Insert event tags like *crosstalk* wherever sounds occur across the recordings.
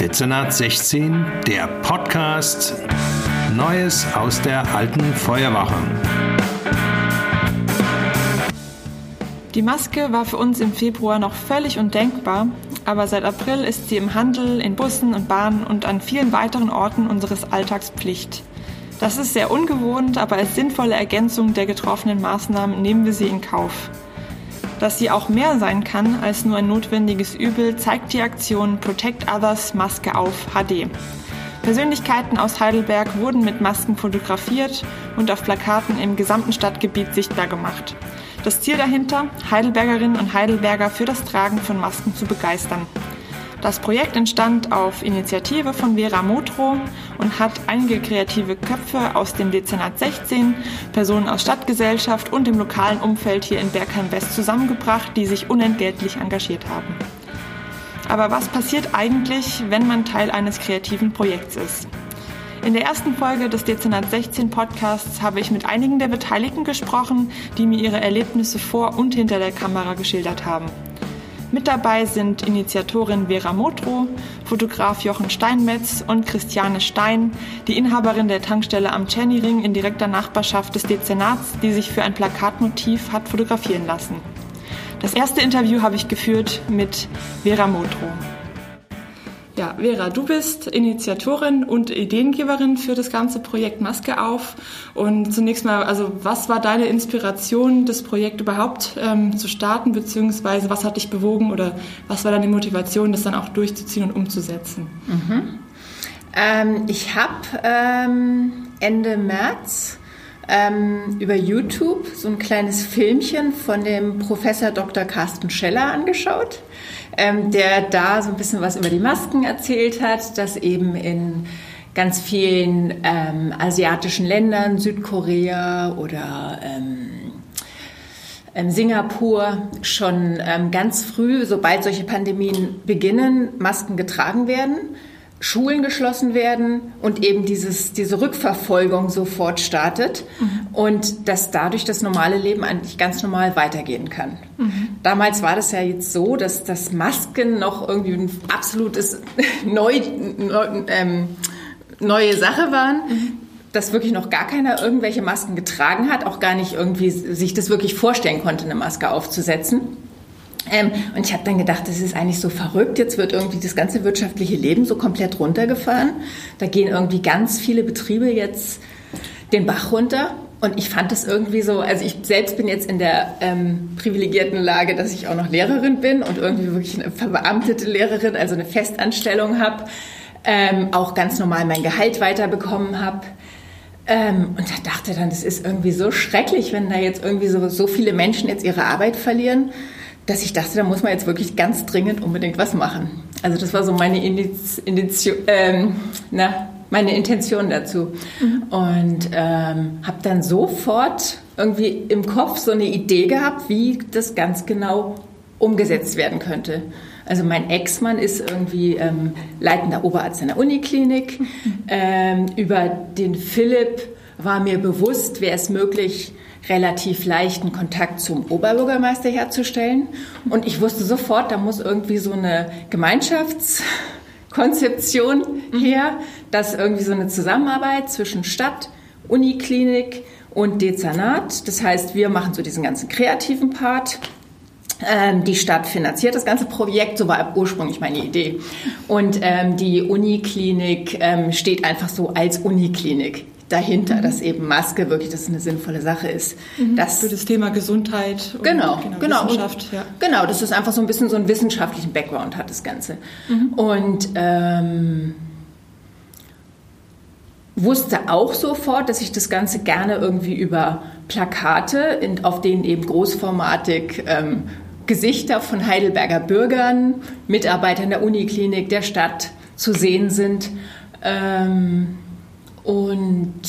Dezernat 16, der Podcast Neues aus der alten Feuerwache. Die Maske war für uns im Februar noch völlig undenkbar, aber seit April ist sie im Handel, in Bussen und Bahnen und an vielen weiteren Orten unseres Alltags Pflicht. Das ist sehr ungewohnt, aber als sinnvolle Ergänzung der getroffenen Maßnahmen nehmen wir sie in Kauf. Dass sie auch mehr sein kann als nur ein notwendiges Übel, zeigt die Aktion Protect Others Maske auf HD. Persönlichkeiten aus Heidelberg wurden mit Masken fotografiert und auf Plakaten im gesamten Stadtgebiet sichtbar gemacht. Das Ziel dahinter, Heidelbergerinnen und Heidelberger für das Tragen von Masken zu begeistern. Das Projekt entstand auf Initiative von Vera Motro und hat einige kreative Köpfe aus dem Dezernat 16, Personen aus Stadtgesellschaft und dem lokalen Umfeld hier in Bergheim-West zusammengebracht, die sich unentgeltlich engagiert haben. Aber was passiert eigentlich, wenn man Teil eines kreativen Projekts ist? In der ersten Folge des Dezernat 16 Podcasts habe ich mit einigen der Beteiligten gesprochen, die mir ihre Erlebnisse vor und hinter der Kamera geschildert haben. Mit dabei sind Initiatorin Vera Motro, Fotograf Jochen Steinmetz und Christiane Stein, die Inhaberin der Tankstelle am Czernyring in direkter Nachbarschaft des Dezernats, die sich für ein Plakatmotiv hat fotografieren lassen. Das erste Interview habe ich geführt mit Vera Motro. Ja, Vera, du bist Initiatorin und Ideengeberin für das ganze Projekt Maske auf. Und zunächst mal, also was war deine Inspiration, das Projekt überhaupt ähm, zu starten, beziehungsweise was hat dich bewogen oder was war deine Motivation, das dann auch durchzuziehen und umzusetzen? Mhm. Ähm, ich habe ähm, Ende März ähm, über YouTube so ein kleines Filmchen von dem Professor Dr. Carsten Scheller angeschaut ähm, der da so ein bisschen was über die Masken erzählt hat, dass eben in ganz vielen ähm, asiatischen Ländern, Südkorea oder ähm, ähm Singapur schon ähm, ganz früh, sobald solche Pandemien beginnen, Masken getragen werden Schulen geschlossen werden und eben dieses, diese Rückverfolgung sofort startet mhm. und dass dadurch das normale Leben eigentlich ganz normal weitergehen kann. Mhm. Damals war das ja jetzt so, dass das Masken noch irgendwie ein absolutes *laughs* neu, neu, ähm, neue Sache waren. Mhm. Dass wirklich noch gar keiner irgendwelche Masken getragen hat, auch gar nicht irgendwie sich das wirklich vorstellen konnte, eine Maske aufzusetzen. Ähm, und ich habe dann gedacht, das ist eigentlich so verrückt. Jetzt wird irgendwie das ganze wirtschaftliche Leben so komplett runtergefahren. Da gehen irgendwie ganz viele Betriebe jetzt den Bach runter. Und ich fand das irgendwie so, also ich selbst bin jetzt in der ähm, privilegierten Lage, dass ich auch noch Lehrerin bin und irgendwie wirklich eine verbeamtete Lehrerin, also eine Festanstellung habe, ähm, auch ganz normal mein Gehalt weiterbekommen habe. Ähm, und da dachte dann, das ist irgendwie so schrecklich, wenn da jetzt irgendwie so, so viele Menschen jetzt ihre Arbeit verlieren dass ich dachte, da muss man jetzt wirklich ganz dringend unbedingt was machen. Also das war so meine, Indiz, Indiz, ähm, na, meine Intention dazu. Mhm. Und ähm, habe dann sofort irgendwie im Kopf so eine Idee gehabt, wie das ganz genau umgesetzt werden könnte. Also mein Ex-Mann ist irgendwie ähm, leitender Oberarzt in der Uniklinik. Mhm. Ähm, über den Philipp war mir bewusst, wäre es möglich, relativ leichten Kontakt zum Oberbürgermeister herzustellen. Und ich wusste sofort, da muss irgendwie so eine Gemeinschaftskonzeption mhm. her, dass irgendwie so eine Zusammenarbeit zwischen Stadt, Uniklinik und Dezernat. Das heißt, wir machen so diesen ganzen kreativen Part. Ähm, die Stadt finanziert das ganze Projekt, so war ursprünglich meine Idee. Und ähm, die Uniklinik ähm, steht einfach so als Uniklinik dahinter, mhm. dass eben Maske wirklich das eine sinnvolle Sache ist. Mhm. Das, Für das Thema Gesundheit und genau, genau, genau, Wissenschaft. ja. Genau, dass es einfach so ein bisschen so einen wissenschaftlichen Background hat, das Ganze. Mhm. Und ähm, wusste auch sofort, dass ich das Ganze gerne irgendwie über Plakate, in, auf denen eben großformatig ähm, Gesichter von Heidelberger Bürgern, Mitarbeitern der Uniklinik, der Stadt zu sehen sind. Ähm, und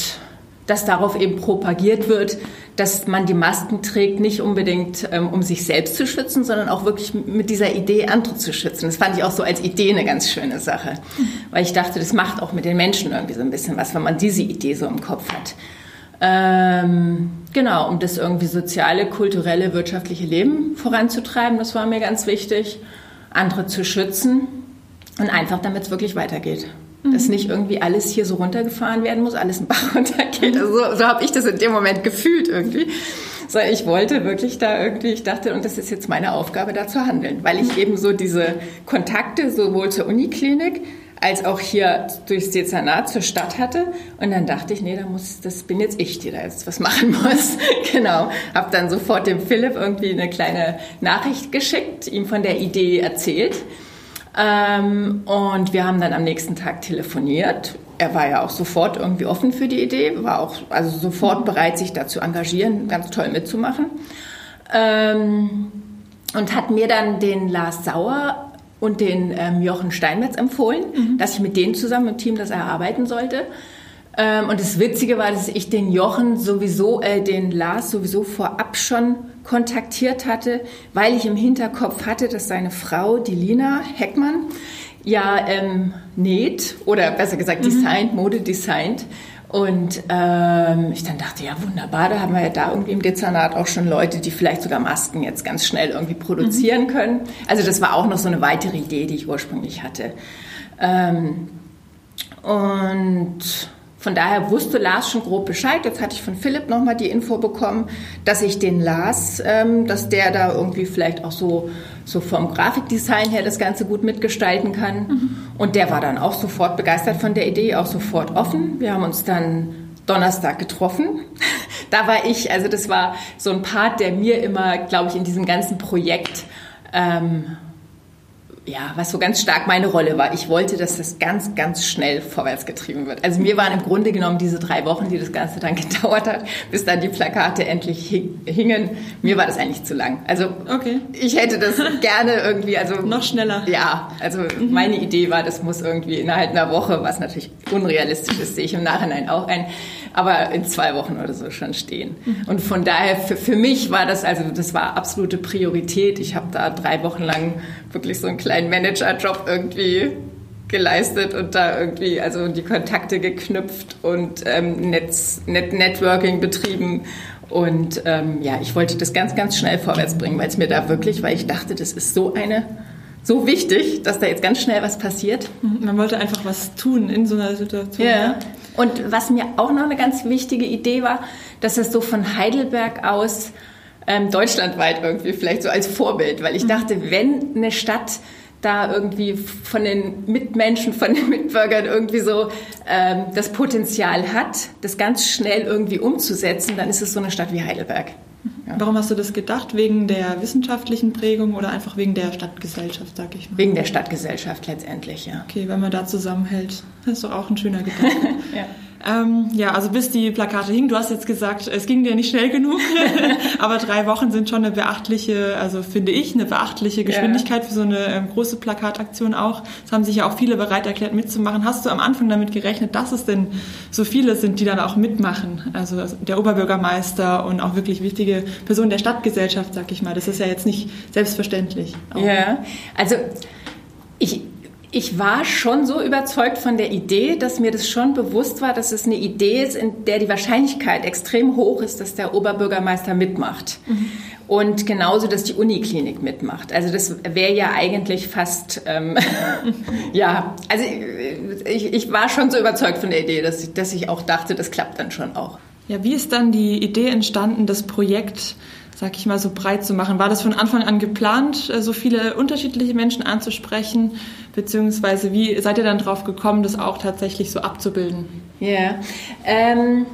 dass darauf eben propagiert wird, dass man die Masken trägt, nicht unbedingt ähm, um sich selbst zu schützen, sondern auch wirklich mit dieser Idee, andere zu schützen. Das fand ich auch so als Idee eine ganz schöne Sache, weil ich dachte, das macht auch mit den Menschen irgendwie so ein bisschen was, wenn man diese Idee so im Kopf hat. Ähm, genau, um das irgendwie soziale, kulturelle, wirtschaftliche Leben voranzutreiben, das war mir ganz wichtig, andere zu schützen Und einfach, damit es wirklich weitergeht. Mhm. Dass nicht irgendwie alles hier so runtergefahren werden muss, alles ein Bach *laughs* runtergeht. Also so, so habe ich das in dem Moment gefühlt irgendwie. So, ich wollte wirklich da irgendwie, ich dachte, und das ist jetzt meine Aufgabe, da zu handeln, weil ich eben so diese Kontakte sowohl zur Uniklinik als auch hier durchs Dezernat zur Stadt hatte. Und dann dachte ich, nee, da muss, das bin jetzt ich, die da jetzt was machen *laughs* muss. genau. Hab dann sofort dem Philipp irgendwie eine kleine Nachricht geschickt, ihm von der Idee erzählt. Ähm, und wir haben dann am nächsten Tag telefoniert. Er war ja auch sofort irgendwie offen für die Idee, war auch also sofort bereit, sich da zu engagieren, ganz toll mitzumachen. Ähm, und hat mir dann den Lars Sauer und den ähm, Jochen Steinmetz empfohlen, mhm. dass ich mit denen zusammen im Team das erarbeiten sollte. Ähm, und das Witzige war, dass ich den Jochen sowieso, äh, den Lars sowieso vorab schon kontaktiert hatte, weil ich im Hinterkopf hatte, dass seine Frau, die Lina Heckmann, ja ähm, näht oder besser gesagt mhm. designt, Mode designt. Und ähm, ich dann dachte, ja wunderbar, da haben wir ja da irgendwie im Dezernat auch schon Leute, die vielleicht sogar Masken jetzt ganz schnell irgendwie produzieren mhm. können. Also das war auch noch so eine weitere Idee, die ich ursprünglich hatte. Ähm, und von daher wusste Lars schon grob Bescheid. Jetzt hatte ich von Philipp nochmal die Info bekommen, dass ich den Lars, ähm, dass der da irgendwie vielleicht auch so, so vom Grafikdesign her das Ganze gut mitgestalten kann. Mhm. Und der war dann auch sofort begeistert von der Idee, auch sofort offen. Wir haben uns dann Donnerstag getroffen. *laughs* da war ich, also das war so ein Part, der mir immer, glaube ich, in diesem ganzen Projekt ähm, ja, was so ganz stark meine Rolle war. Ich wollte, dass das ganz, ganz schnell vorwärts getrieben wird. Also mir waren im Grunde genommen diese drei Wochen, die das Ganze dann *laughs* gedauert hat, bis dann die Plakate endlich hingen. Mir war das eigentlich zu lang. Also okay. ich hätte das *laughs* gerne irgendwie, also noch schneller. Ja, also mhm. meine Idee war, das muss irgendwie innerhalb einer Woche, was natürlich unrealistisch ist, sehe ich im Nachhinein auch ein, aber in zwei Wochen oder so schon stehen. Mhm. Und von daher für, für mich war das also das war absolute Priorität. Ich habe da drei Wochen lang wirklich so einen kleinen Managerjob irgendwie geleistet und da irgendwie also die Kontakte geknüpft und ähm, Netz, Net Networking betrieben. Und ähm, ja, ich wollte das ganz, ganz schnell vorwärts bringen, weil es mir da wirklich, weil ich dachte, das ist so eine so wichtig, dass da jetzt ganz schnell was passiert. Mhm, man wollte einfach was tun in so einer Situation. Ja. Und was mir auch noch eine ganz wichtige Idee war, dass es so von Heidelberg aus ähm, deutschlandweit irgendwie vielleicht so als Vorbild, weil ich mhm. dachte, wenn eine Stadt da irgendwie von den Mitmenschen, von den Mitbürgern irgendwie so ähm, das Potenzial hat, das ganz schnell irgendwie umzusetzen, dann ist es so eine Stadt wie Heidelberg. Ja. Warum hast du das gedacht? Wegen der wissenschaftlichen Prägung oder einfach wegen der Stadtgesellschaft, sag ich mal? Wegen der Stadtgesellschaft letztendlich, ja. Okay, wenn man da zusammenhält, das ist doch auch ein schöner Gedanke. *laughs* ja. Ähm, ja, also bis die Plakate hingen, du hast jetzt gesagt, es ging dir nicht schnell genug, *laughs* aber drei Wochen sind schon eine beachtliche, also finde ich, eine beachtliche Geschwindigkeit ja. für so eine ähm, große Plakataktion auch. Es haben sich ja auch viele bereit erklärt mitzumachen. Hast du am Anfang damit gerechnet, dass es denn so viele sind, die dann auch mitmachen? Also der Oberbürgermeister und auch wirklich wichtige Personen der Stadtgesellschaft, sag ich mal. Das ist ja jetzt nicht selbstverständlich. Auch. Ja, also ich, ich war schon so überzeugt von der Idee, dass mir das schon bewusst war, dass es eine Idee ist, in der die Wahrscheinlichkeit extrem hoch ist, dass der Oberbürgermeister mitmacht. Mhm. Und genauso, dass die Uniklinik mitmacht. Also das wäre ja eigentlich fast, ähm, *laughs* ja, also ich, ich war schon so überzeugt von der Idee, dass ich, dass ich auch dachte, das klappt dann schon auch. Ja, wie ist dann die Idee entstanden, das Projekt sag ich mal, so breit zu machen? War das von Anfang an geplant, äh, so viele unterschiedliche Menschen anzusprechen? Beziehungsweise wie seid ihr dann drauf gekommen, das auch tatsächlich so abzubilden? Ja, yeah. ähm,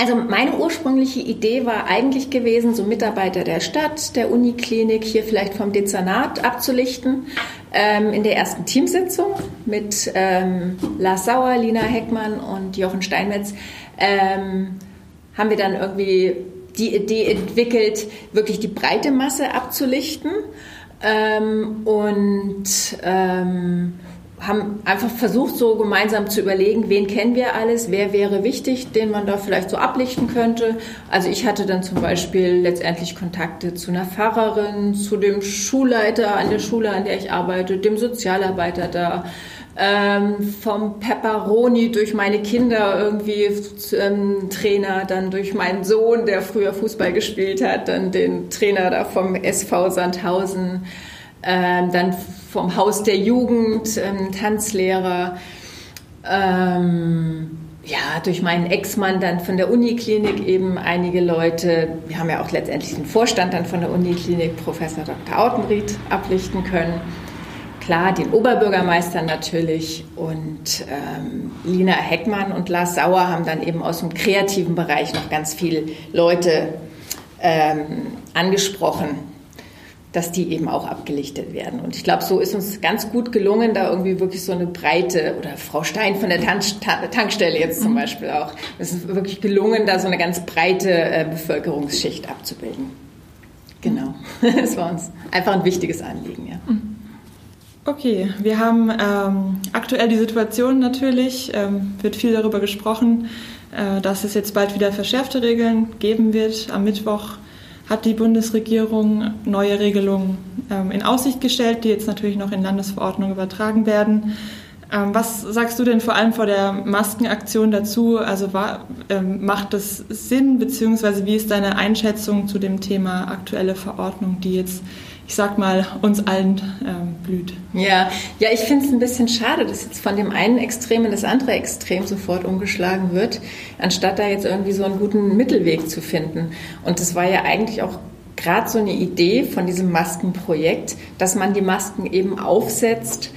also meine ursprüngliche Idee war eigentlich gewesen, so Mitarbeiter der Stadt, der Uniklinik, hier vielleicht vom Dezernat abzulichten. Ähm, in der ersten Teamsitzung mit ähm, Lars Sauer, Lina Heckmann und Jochen Steinmetz ähm, haben wir dann irgendwie die Idee entwickelt, wirklich die breite Masse abzulichten ähm, und ähm, haben einfach versucht, so gemeinsam zu überlegen, wen kennen wir alles, wer wäre wichtig, den man da vielleicht so ablichten könnte. Also ich hatte dann zum Beispiel letztendlich Kontakte zu einer Pfarrerin, zu dem Schulleiter an der Schule, an der ich arbeite, dem Sozialarbeiter da, ähm, vom Pepperoni durch meine Kinder irgendwie ähm, Trainer, dann durch meinen Sohn, der früher Fußball gespielt hat, dann den Trainer da vom SV Sandhausen, ähm, dann vom Haus der Jugend, ähm, Tanzlehrer. Ähm, ja, durch meinen Ex-Mann dann von der Uniklinik eben einige Leute. Wir haben ja auch letztendlich den Vorstand dann von der Uniklinik, Professor Dr. Autenried, ablichten können. Klar, den Oberbürgermeister natürlich und ähm, Lina Heckmann und Lars Sauer haben dann eben aus dem kreativen Bereich noch ganz viele Leute ähm, angesprochen dass die eben auch abgelichtet werden. Und ich glaube, so ist uns ganz gut gelungen, da irgendwie wirklich so eine breite, oder Frau Stein von der Tank Tankstelle jetzt zum mhm. Beispiel auch, es ist wirklich gelungen, da so eine ganz breite äh, Bevölkerungsschicht abzubilden. Genau, *laughs* das war uns einfach ein wichtiges Anliegen, ja. Okay, wir haben ähm, aktuell die Situation natürlich, ähm, wird viel darüber gesprochen, äh, dass es jetzt bald wieder verschärfte Regeln geben wird am Mittwoch hat die Bundesregierung neue Regelungen ähm, in Aussicht gestellt, die jetzt natürlich noch in Landesverordnung übertragen werden. Ähm, was sagst du denn vor allem vor der Maskenaktion dazu? Also war, ähm, macht das Sinn, beziehungsweise wie ist deine Einschätzung zu dem Thema aktuelle Verordnung, die jetzt ich sag mal, uns allen ähm, blüht. Ja, ja, ich finde es ein bisschen schade, dass jetzt von dem einen Extrem in das andere Extrem sofort umgeschlagen wird, anstatt da jetzt irgendwie so einen guten Mittelweg zu finden. Und das war ja eigentlich auch gerade so eine Idee von diesem Maskenprojekt, dass man die Masken eben aufsetzt,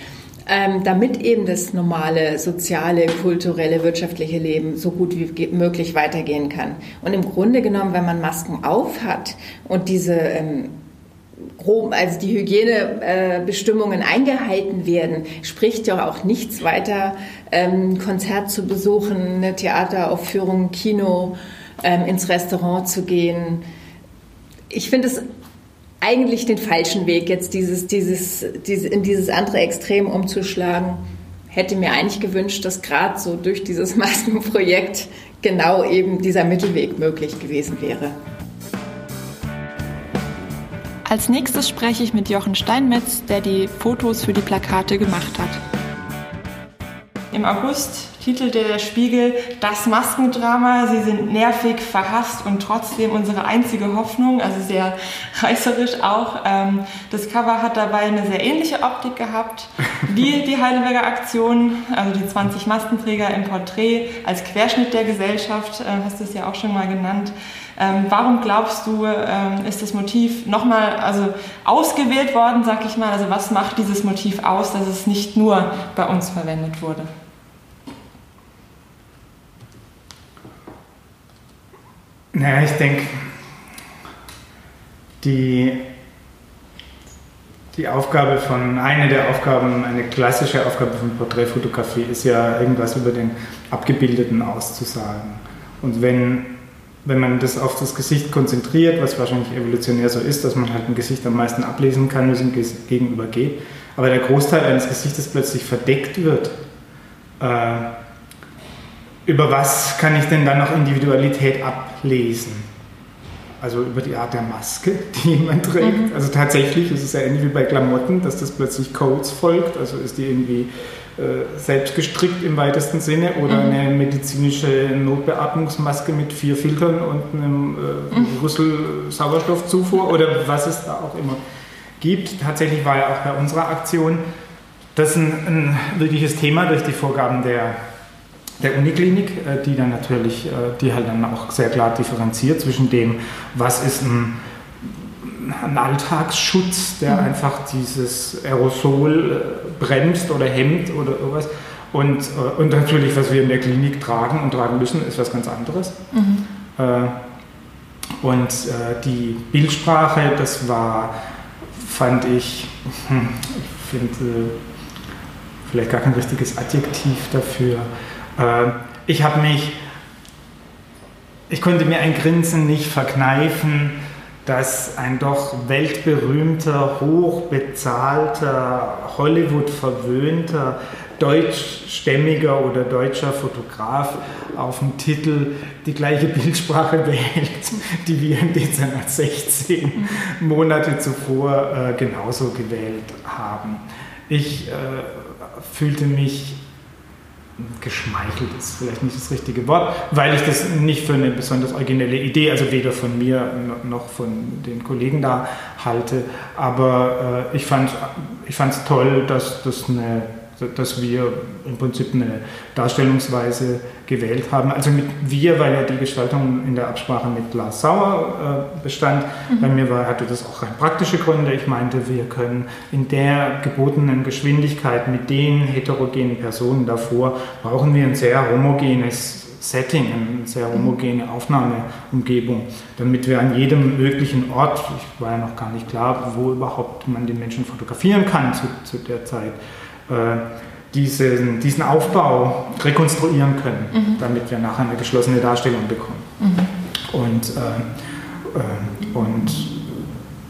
ähm, damit eben das normale soziale, kulturelle, wirtschaftliche Leben so gut wie möglich weitergehen kann. Und im Grunde genommen, wenn man Masken auf hat und diese ähm, grob, also die Hygienebestimmungen eingehalten werden, spricht ja auch nichts weiter, ähm, Konzert zu besuchen, eine Theateraufführung, Kino, ähm, ins Restaurant zu gehen. Ich finde es eigentlich den falschen Weg, jetzt dieses, dieses, dieses, in dieses andere Extrem umzuschlagen. Hätte mir eigentlich gewünscht, dass gerade so durch dieses *laughs* Maskenprojekt genau eben dieser Mittelweg möglich gewesen wäre. Als nächstes spreche ich mit Jochen Steinmetz, der die Fotos für die Plakate gemacht hat. Im August titelte der Spiegel Das Maskendrama. Sie sind nervig, verhasst und trotzdem unsere einzige Hoffnung, also sehr *laughs* reißerisch auch. Ähm, das Cover hat dabei eine sehr ähnliche Optik gehabt *laughs* wie die Heidelberger Aktion, also die 20 Maskenträger im Porträt als Querschnitt der Gesellschaft, äh, hast du es ja auch schon mal genannt. Ähm, warum glaubst du, ähm, ist das Motiv nochmal also ausgewählt worden, sag ich mal? Also was macht dieses Motiv aus, dass es nicht nur bei uns verwendet wurde? Naja, ich denke, die, die Aufgabe von, eine der Aufgaben, eine klassische Aufgabe von Porträtfotografie ist ja, irgendwas über den Abgebildeten auszusagen. Und wenn wenn man das auf das Gesicht konzentriert, was wahrscheinlich evolutionär so ist, dass man halt ein Gesicht am meisten ablesen kann, wie es ihm gegenüber geht, aber der Großteil eines Gesichtes plötzlich verdeckt wird, äh, über was kann ich denn dann noch Individualität ablesen? Also über die Art der Maske, *laughs* die jemand trägt. Mhm. Also tatsächlich ist es ja ähnlich wie bei Klamotten, dass das plötzlich Codes folgt. Also ist die irgendwie äh, selbst gestrickt im weitesten Sinne oder mhm. eine medizinische Notbeatmungsmaske mit vier Filtern und einem äh, mhm. Rüssel Sauerstoffzufuhr oder was es da auch immer gibt. Tatsächlich war ja auch bei unserer Aktion das ein, ein wirkliches Thema durch die Vorgaben der, der Uniklinik, äh, die dann natürlich, äh, die halt dann auch sehr klar differenziert zwischen dem, was ist ein ein Alltagsschutz, der mhm. einfach dieses Aerosol äh, bremst oder hemmt oder irgendwas. Und, und natürlich, was wir in der Klinik tragen und tragen müssen, ist was ganz anderes. Mhm. Und die Bildsprache, das war, fand ich, hm, ich finde vielleicht gar kein richtiges Adjektiv dafür. Ich habe mich, ich konnte mir ein Grinsen nicht verkneifen, dass ein doch weltberühmter, hochbezahlter, Hollywood-verwöhnter, deutschstämmiger oder deutscher Fotograf auf dem Titel die gleiche Bildsprache *laughs* wählt, die wir im Dezember 16 Monate zuvor äh, genauso gewählt haben. Ich äh, fühlte mich geschmeichelt ist vielleicht nicht das richtige Wort, weil ich das nicht für eine besonders originelle Idee, also weder von mir noch von den Kollegen da halte. Aber äh, ich fand es ich toll, dass das eine dass wir im Prinzip eine Darstellungsweise gewählt haben. Also mit wir, weil ja die Gestaltung in der Absprache mit Lars Sauer äh, bestand. Mhm. Bei mir war, hatte das auch rein praktische Gründe. Ich meinte, wir können in der gebotenen Geschwindigkeit mit den heterogenen Personen davor, brauchen wir ein sehr homogenes Setting, eine sehr mhm. homogene Aufnahmeumgebung, damit wir an jedem möglichen Ort, ich war ja noch gar nicht klar, wo überhaupt man den Menschen fotografieren kann zu, zu der Zeit, diesen, diesen Aufbau rekonstruieren können, mhm. damit wir nachher eine geschlossene Darstellung bekommen. Mhm. Und, äh, äh, und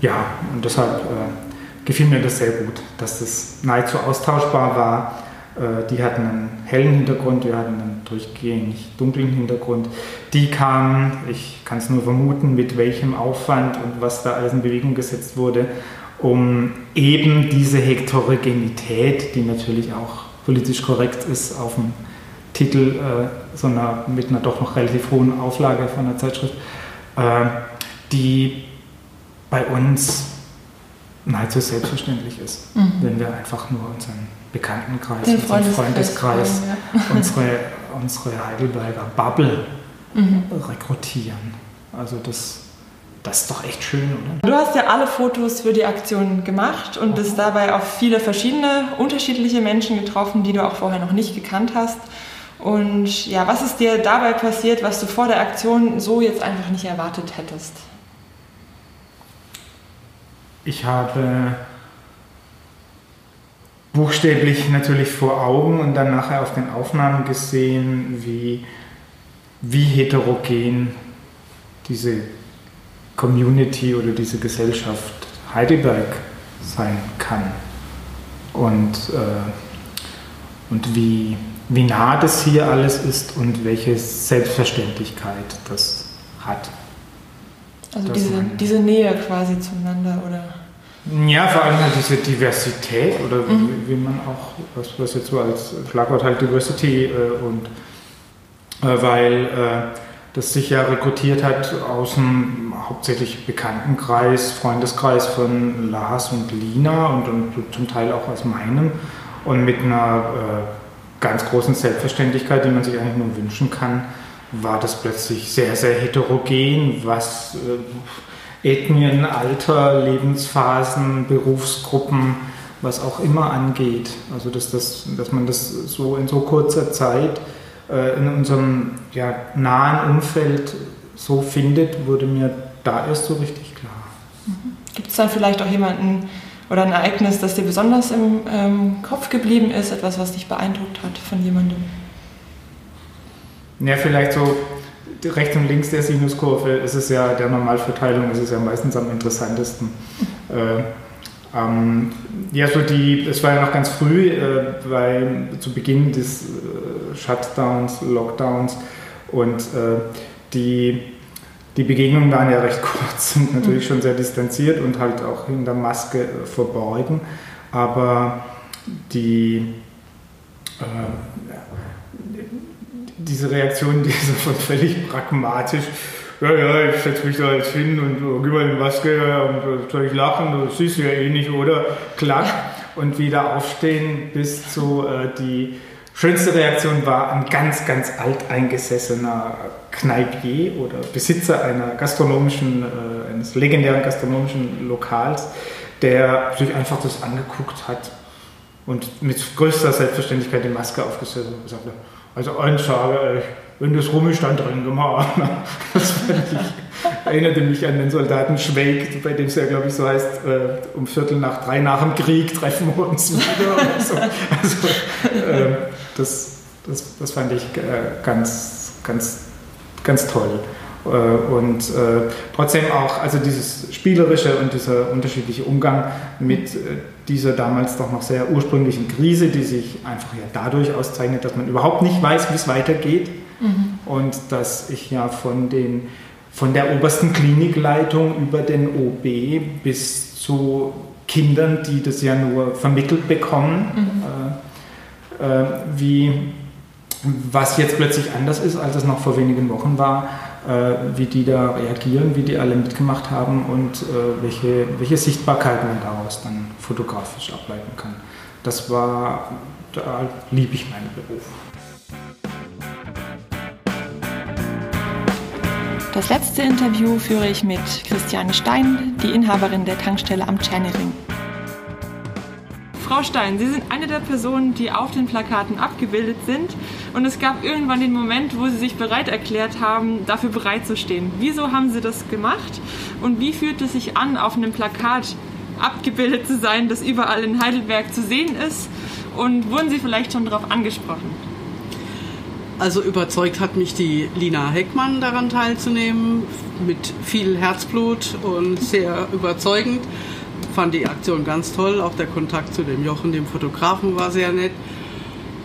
ja, und deshalb äh, gefiel mir das sehr gut, dass das nahezu austauschbar war. Äh, die hatten einen hellen Hintergrund, wir hatten einen durchgängig dunklen Hintergrund. Die kamen, ich kann es nur vermuten, mit welchem Aufwand und was da alles in Bewegung gesetzt wurde, um eben diese Heterogenität, die natürlich auch politisch korrekt ist, auf dem Titel äh, so einer, mit einer doch noch relativ hohen Auflage von der Zeitschrift, äh, die bei uns nahezu selbstverständlich ist, mhm. wenn wir einfach nur unseren Bekanntenkreis, Den unseren Freundeskreis, ja. *laughs* unsere, unsere Heidelberger Bubble mhm. rekrutieren. Also das das ist doch echt schön, oder? Du hast ja alle Fotos für die Aktion gemacht und bist dabei auf viele verschiedene, unterschiedliche Menschen getroffen, die du auch vorher noch nicht gekannt hast. Und ja, was ist dir dabei passiert, was du vor der Aktion so jetzt einfach nicht erwartet hättest? Ich habe buchstäblich natürlich vor Augen und dann nachher auf den Aufnahmen gesehen, wie, wie heterogen diese Community oder diese Gesellschaft Heidelberg sein kann. Und, äh, und wie, wie nah das hier alles ist und welche Selbstverständlichkeit das hat. Also diese, diese Nähe quasi zueinander, oder? Ja, vor allem halt diese Diversität oder mhm. wie, wie, man auch, was, was jetzt so als Schlagwort halt Diversity äh, und äh, weil äh, das sich ja rekrutiert hat aus dem hauptsächlich Bekanntenkreis, Freundeskreis von Lars und Lina und, und zum Teil auch aus meinem und mit einer äh, ganz großen Selbstverständlichkeit, die man sich eigentlich nur wünschen kann, war das plötzlich sehr, sehr heterogen, was äh, Ethnien, Alter, Lebensphasen, Berufsgruppen, was auch immer angeht. Also dass, das, dass man das so in so kurzer Zeit äh, in unserem ja, nahen Umfeld so findet, wurde mir da erst so richtig klar. Mhm. Gibt es dann vielleicht auch jemanden oder ein Ereignis, das dir besonders im ähm, Kopf geblieben ist, etwas, was dich beeindruckt hat von jemandem? Ja, vielleicht so rechts und links der Sinuskurve ist es ja, der Normalverteilung ist es ja meistens am interessantesten. Mhm. Äh, ähm, ja, so die, es war ja noch ganz früh, äh, weil zu Beginn des äh, Shutdowns, Lockdowns und äh, die, die Begegnungen waren ja recht *laughs* kurz und natürlich schon sehr distanziert und halt auch hinter Maske äh, verborgen. Aber die, äh, diese Reaktion, die ist *laughs* von völlig pragmatisch ja, ja, ich setze mich da jetzt hin und uh, gib mal eine Maske und soll ich lachen, das siehst du ja eh nicht, oder? Klack. Und wieder aufstehen bis zu äh, die schönste Reaktion war ein ganz, ganz alteingesessener Kneipier oder Besitzer einer gastronomischen, äh, eines legendären gastronomischen Lokals, der sich einfach das angeguckt hat und mit größter Selbstverständlichkeit die Maske aufgesetzt hat und gesagt hat, also eins sage ich, wenn das rum ist, dann drin gemacht. *laughs* Das ich, erinnerte mich an den Soldaten Schweig, bei dem es ja, glaube ich, so heißt, äh, um Viertel nach drei nach dem Krieg treffen wir uns *laughs* wieder. So. Also, äh, das, das, das fand ich äh, ganz, ganz, ganz toll. Äh, und äh, trotzdem auch, also dieses spielerische und dieser unterschiedliche Umgang mit äh, dieser damals doch noch sehr ursprünglichen Krise, die sich einfach ja dadurch auszeichnet, dass man überhaupt nicht weiß, wie es weitergeht mhm. und dass ich ja von, den, von der obersten Klinikleitung über den OB bis zu Kindern, die das ja nur vermittelt bekommen, mhm. äh, äh, wie was jetzt plötzlich anders ist, als es noch vor wenigen Wochen war, äh, wie die da reagieren, wie die alle mitgemacht haben und äh, welche, welche Sichtbarkeit man daraus dann fotografisch ableiten kann. Das war, da liebe ich meinen Beruf. Das letzte Interview führe ich mit Christiane Stein, die Inhaberin der Tankstelle am Tschernering. Frau Stein, Sie sind eine der Personen, die auf den Plakaten abgebildet sind. Und es gab irgendwann den Moment, wo Sie sich bereit erklärt haben, dafür bereit zu stehen. Wieso haben Sie das gemacht? Und wie fühlt es sich an, auf einem Plakat abgebildet zu sein, das überall in Heidelberg zu sehen ist? Und wurden Sie vielleicht schon darauf angesprochen? Also überzeugt hat mich die Lina Heckmann daran teilzunehmen, mit viel Herzblut und sehr überzeugend fand die Aktion ganz toll. Auch der Kontakt zu dem Jochen, dem Fotografen, war sehr nett.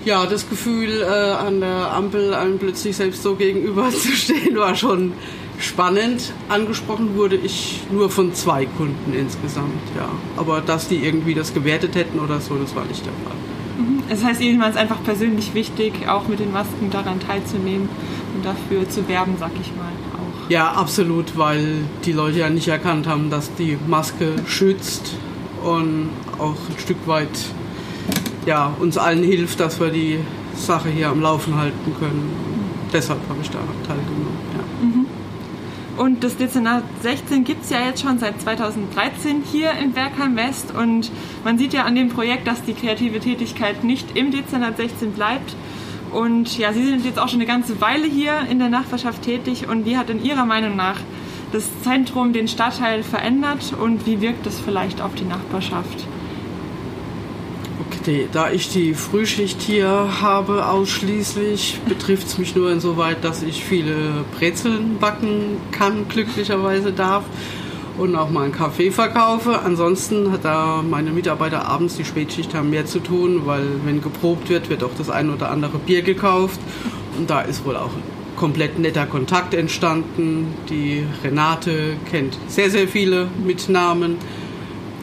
Ja, das Gefühl, äh, an der Ampel einem plötzlich selbst so gegenüber *laughs* zu stehen, war schon spannend. Angesprochen wurde ich nur von zwei Kunden insgesamt, ja. Aber dass die irgendwie das gewertet hätten oder so, das war nicht der Fall. Mhm. Das heißt, Ihnen war es einfach persönlich wichtig, auch mit den Masken daran teilzunehmen und dafür zu werben, sag ich mal. Ja, absolut, weil die Leute ja nicht erkannt haben, dass die Maske schützt und auch ein Stück weit ja, uns allen hilft, dass wir die Sache hier am Laufen halten können. Deshalb habe ich da teilgenommen. Ja. Mhm. Und das Dezernat 16 gibt es ja jetzt schon seit 2013 hier in Bergheim West und man sieht ja an dem Projekt, dass die kreative Tätigkeit nicht im Dezernat 16 bleibt, und ja, Sie sind jetzt auch schon eine ganze Weile hier in der Nachbarschaft tätig. Und wie hat in Ihrer Meinung nach das Zentrum den Stadtteil verändert und wie wirkt es vielleicht auf die Nachbarschaft? Okay, da ich die Frühschicht hier habe ausschließlich, betrifft es mich nur insoweit, dass ich viele Brezeln backen kann, glücklicherweise darf und auch mal einen Kaffee verkaufe. Ansonsten hat da meine Mitarbeiter abends die Spätschicht haben mehr zu tun, weil wenn geprobt wird, wird auch das ein oder andere Bier gekauft. Und da ist wohl auch komplett netter Kontakt entstanden. Die Renate kennt sehr, sehr viele mit Namen.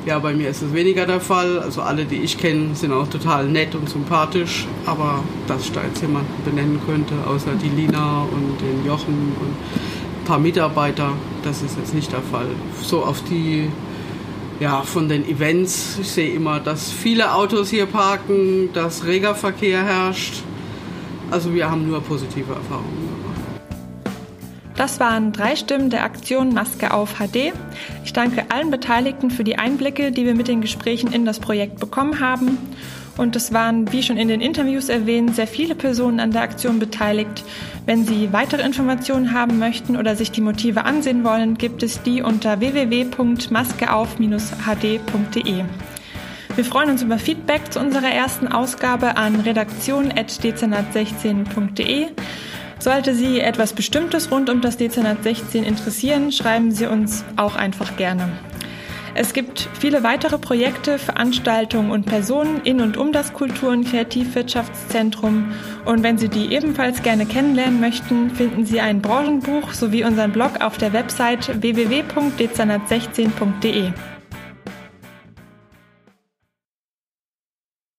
Ja, bei mir ist es weniger der Fall. Also alle, die ich kenne, sind auch total nett und sympathisch. Aber dass ich da jetzt jemanden benennen könnte, außer die Lina und den Jochen und paar Mitarbeiter. Das ist jetzt nicht der Fall. So auf die, ja, von den Events. Ich sehe immer, dass viele Autos hier parken, dass reger Verkehr herrscht. Also wir haben nur positive Erfahrungen. Das waren drei Stimmen der Aktion Maske auf HD. Ich danke allen Beteiligten für die Einblicke, die wir mit den Gesprächen in das Projekt bekommen haben. Und es waren, wie schon in den Interviews erwähnt, sehr viele Personen an der Aktion beteiligt. Wenn Sie weitere Informationen haben möchten oder sich die Motive ansehen wollen, gibt es die unter www.maskeauf-hd.de. Wir freuen uns über Feedback zu unserer ersten Ausgabe an redaktion.dezernat16.de. Sollte Sie etwas Bestimmtes rund um das Dezernat 16 interessieren, schreiben Sie uns auch einfach gerne. Es gibt viele weitere Projekte, Veranstaltungen und Personen in und um das Kultur- und Kreativwirtschaftszentrum. Und wenn Sie die ebenfalls gerne kennenlernen möchten, finden Sie ein Branchenbuch sowie unseren Blog auf der Website www.dezernat16.de.